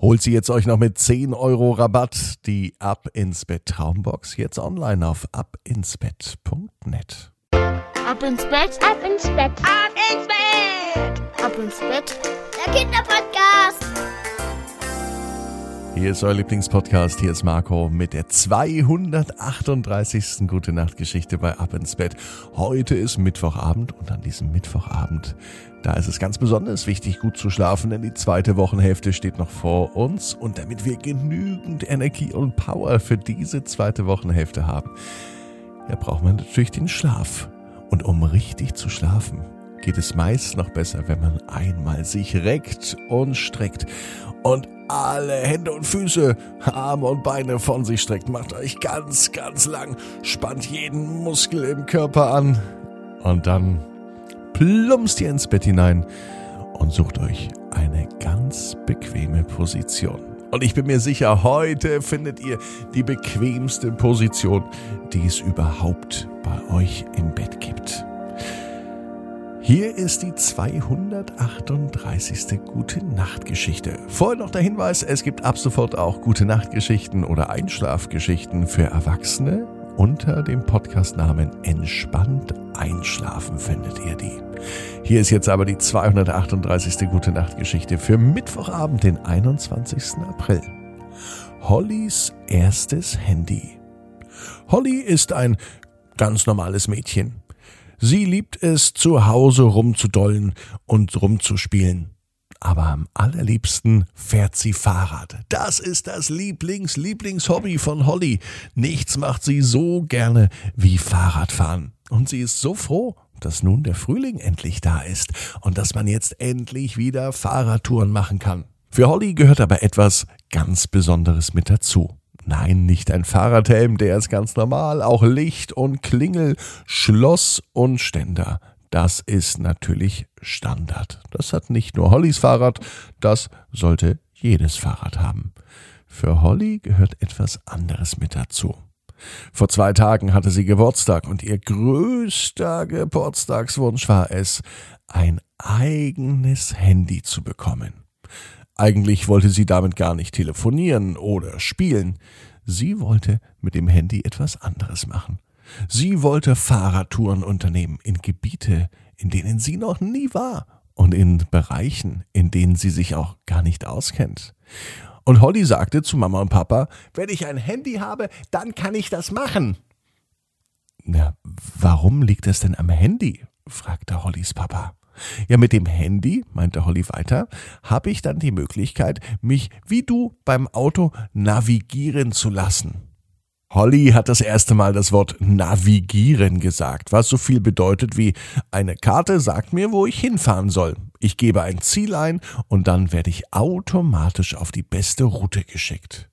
Holt sie jetzt euch noch mit 10 Euro Rabatt die Ab ins Bett Traumbox jetzt online auf abinsbett.net. Ab ins Bett, ab ins Bett, ab ins Bett, ab ins Bett. Der Kinderpodcast. Hier ist euer Lieblingspodcast, hier ist Marco mit der 238. Gute Nacht Geschichte bei Ab ins Bett. Heute ist Mittwochabend und an diesem Mittwochabend, da ist es ganz besonders wichtig, gut zu schlafen, denn die zweite Wochenhälfte steht noch vor uns und damit wir genügend Energie und Power für diese zweite Wochenhälfte haben, ja, braucht man natürlich den Schlaf. Und um richtig zu schlafen, geht es meist noch besser, wenn man einmal sich reckt und streckt und alle Hände und Füße, Arme und Beine von sich streckt. Macht euch ganz, ganz lang, spannt jeden Muskel im Körper an und dann plumpst ihr ins Bett hinein und sucht euch eine ganz bequeme Position. Und ich bin mir sicher, heute findet ihr die bequemste Position, die es überhaupt bei euch im Bett gibt. Hier ist die 238. Gute Nachtgeschichte. Vorher noch der Hinweis, es gibt ab sofort auch Gute Nachtgeschichten oder Einschlafgeschichten für Erwachsene. Unter dem Podcastnamen Entspannt Einschlafen findet ihr die. Hier ist jetzt aber die 238. Gute Nachtgeschichte für Mittwochabend, den 21. April. Hollys erstes Handy. Holly ist ein ganz normales Mädchen. Sie liebt es, zu Hause rumzudollen und rumzuspielen. Aber am allerliebsten fährt sie Fahrrad. Das ist das Lieblings-Lieblingshobby von Holly. Nichts macht sie so gerne wie Fahrradfahren. Und sie ist so froh, dass nun der Frühling endlich da ist und dass man jetzt endlich wieder Fahrradtouren machen kann. Für Holly gehört aber etwas ganz Besonderes mit dazu. Nein, nicht ein Fahrradhelm, der ist ganz normal. Auch Licht und Klingel, Schloss und Ständer. Das ist natürlich Standard. Das hat nicht nur Hollys Fahrrad, das sollte jedes Fahrrad haben. Für Holly gehört etwas anderes mit dazu. Vor zwei Tagen hatte sie Geburtstag und ihr größter Geburtstagswunsch war es, ein eigenes Handy zu bekommen. Eigentlich wollte sie damit gar nicht telefonieren oder spielen. Sie wollte mit dem Handy etwas anderes machen. Sie wollte Fahrradtouren unternehmen in Gebiete, in denen sie noch nie war und in Bereichen, in denen sie sich auch gar nicht auskennt. Und Holly sagte zu Mama und Papa, wenn ich ein Handy habe, dann kann ich das machen. Na, warum liegt es denn am Handy? fragte Hollys Papa. Ja, mit dem Handy, meinte Holly weiter, habe ich dann die Möglichkeit, mich wie du beim Auto navigieren zu lassen. Holly hat das erste Mal das Wort navigieren gesagt, was so viel bedeutet wie eine Karte sagt mir, wo ich hinfahren soll. Ich gebe ein Ziel ein und dann werde ich automatisch auf die beste Route geschickt.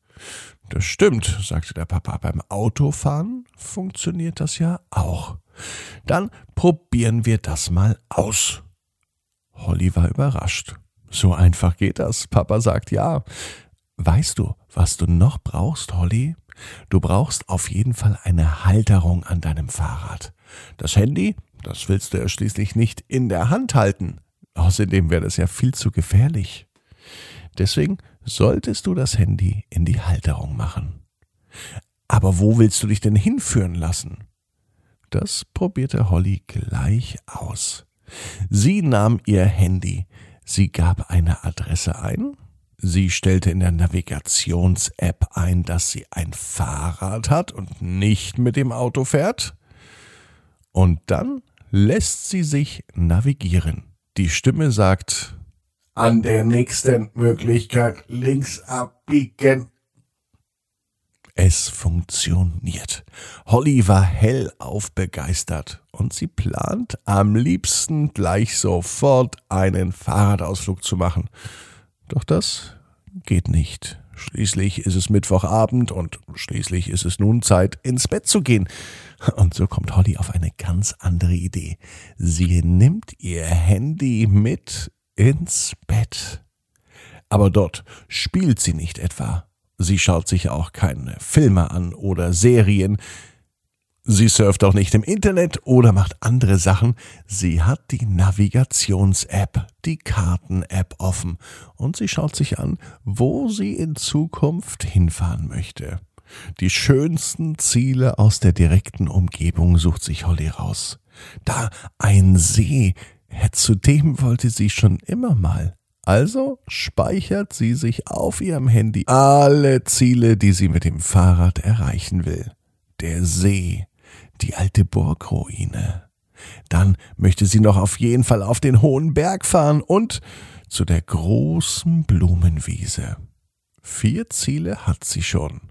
Das stimmt, sagte der Papa. Beim Autofahren funktioniert das ja auch. Dann probieren wir das mal aus. Holly war überrascht. So einfach geht das. Papa sagt ja. Weißt du, was du noch brauchst, Holly? Du brauchst auf jeden Fall eine Halterung an deinem Fahrrad. Das Handy, das willst du ja schließlich nicht in der Hand halten. Außerdem wäre das ja viel zu gefährlich. Deswegen solltest du das Handy in die Halterung machen. Aber wo willst du dich denn hinführen lassen? Das probierte Holly gleich aus. Sie nahm ihr Handy, sie gab eine Adresse ein, sie stellte in der Navigations-App ein, dass sie ein Fahrrad hat und nicht mit dem Auto fährt, und dann lässt sie sich navigieren. Die Stimme sagt An der nächsten Möglichkeit links abbiegen. Es funktioniert. Holly war hellauf begeistert und sie plant am liebsten gleich sofort einen Fahrradausflug zu machen. Doch das geht nicht. Schließlich ist es Mittwochabend und schließlich ist es nun Zeit, ins Bett zu gehen. Und so kommt Holly auf eine ganz andere Idee. Sie nimmt ihr Handy mit ins Bett. Aber dort spielt sie nicht etwa, Sie schaut sich auch keine Filme an oder Serien. Sie surft auch nicht im Internet oder macht andere Sachen. Sie hat die Navigations-App, die Karten-App offen und sie schaut sich an, wo sie in Zukunft hinfahren möchte. Die schönsten Ziele aus der direkten Umgebung sucht sich Holly raus. Da ein See, zu dem wollte sie schon immer mal. Also speichert sie sich auf ihrem Handy alle Ziele, die sie mit dem Fahrrad erreichen will. Der See, die alte Burgruine. Dann möchte sie noch auf jeden Fall auf den hohen Berg fahren und zu der großen Blumenwiese. Vier Ziele hat sie schon.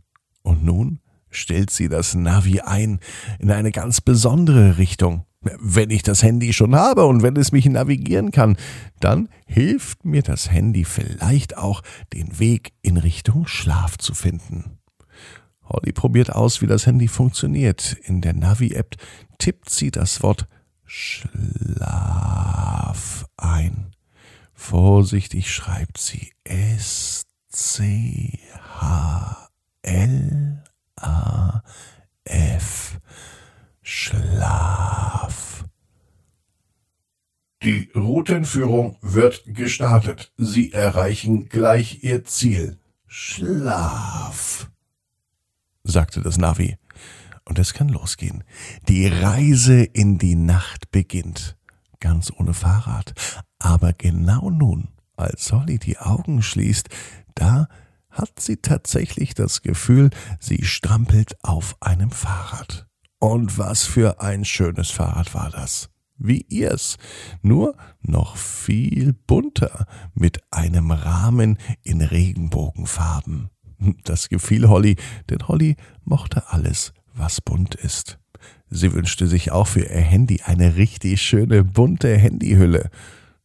Und nun stellt sie das Navi ein in eine ganz besondere Richtung. Wenn ich das Handy schon habe und wenn es mich navigieren kann, dann hilft mir das Handy vielleicht auch, den Weg in Richtung Schlaf zu finden. Holly probiert aus, wie das Handy funktioniert. In der Navi-App tippt sie das Wort Schlaf ein. Vorsichtig schreibt sie S C H L A F. Schlaf. Die Routenführung wird gestartet. Sie erreichen gleich Ihr Ziel. Schlaf sagte das Navi. Und es kann losgehen. Die Reise in die Nacht beginnt. Ganz ohne Fahrrad. Aber genau nun, als Holly die Augen schließt, da hat sie tatsächlich das Gefühl, sie strampelt auf einem Fahrrad. Und was für ein schönes Fahrrad war das. Wie ihrs, nur noch viel bunter mit einem Rahmen in Regenbogenfarben. Das gefiel Holly, denn Holly mochte alles, was bunt ist. Sie wünschte sich auch für ihr Handy eine richtig schöne bunte Handyhülle.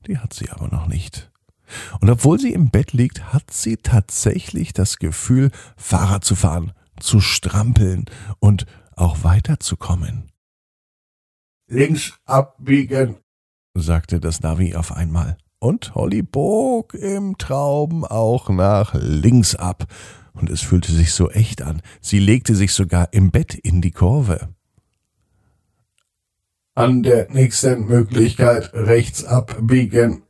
Die hat sie aber noch nicht. Und obwohl sie im Bett liegt, hat sie tatsächlich das Gefühl, Fahrrad zu fahren, zu strampeln und auch weiterzukommen. Links abbiegen, sagte das Navi auf einmal. Und Holly bog im Traum auch nach links ab und es fühlte sich so echt an. Sie legte sich sogar im Bett in die Kurve. An der nächsten Möglichkeit rechts abbiegen.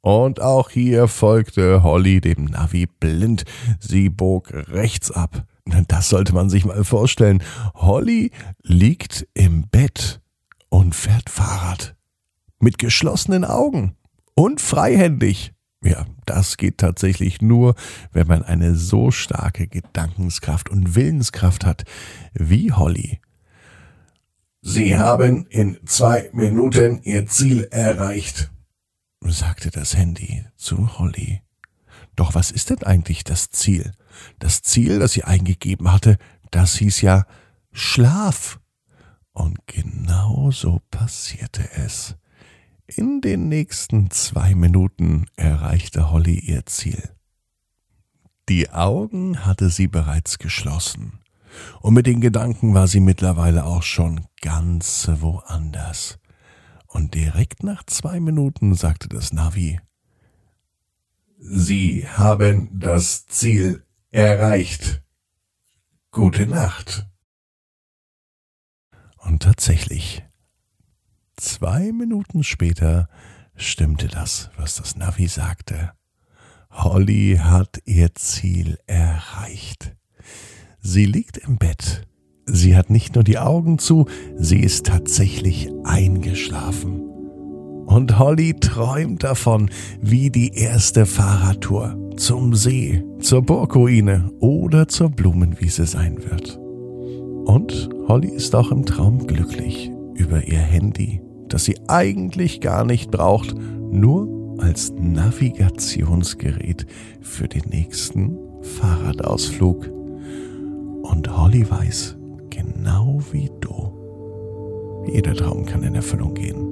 Und auch hier folgte Holly dem Navi blind. Sie bog rechts ab. Das sollte man sich mal vorstellen. Holly liegt im Bett und fährt Fahrrad. Mit geschlossenen Augen und freihändig. Ja, das geht tatsächlich nur, wenn man eine so starke Gedankenskraft und Willenskraft hat wie Holly. Sie haben in zwei Minuten Ihr Ziel erreicht, sagte das Handy zu Holly. Doch was ist denn eigentlich das Ziel? Das Ziel, das sie eingegeben hatte, das hieß ja Schlaf. Und genau so passierte es. In den nächsten zwei Minuten erreichte Holly ihr Ziel. Die Augen hatte sie bereits geschlossen, und mit den Gedanken war sie mittlerweile auch schon ganz woanders. Und direkt nach zwei Minuten sagte das Navi Sie haben das Ziel erreicht. Gute Nacht. Und tatsächlich, Zwei Minuten später stimmte das, was das Navi sagte. Holly hat ihr Ziel erreicht. Sie liegt im Bett. Sie hat nicht nur die Augen zu, sie ist tatsächlich eingeschlafen. Und Holly träumt davon, wie die erste Fahrradtour zum See, zur Burgruine oder zur Blumenwiese sein wird. Und Holly ist auch im Traum glücklich über ihr Handy das sie eigentlich gar nicht braucht, nur als Navigationsgerät für den nächsten Fahrradausflug. Und Holly weiß, genau wie du, jeder Traum kann in Erfüllung gehen.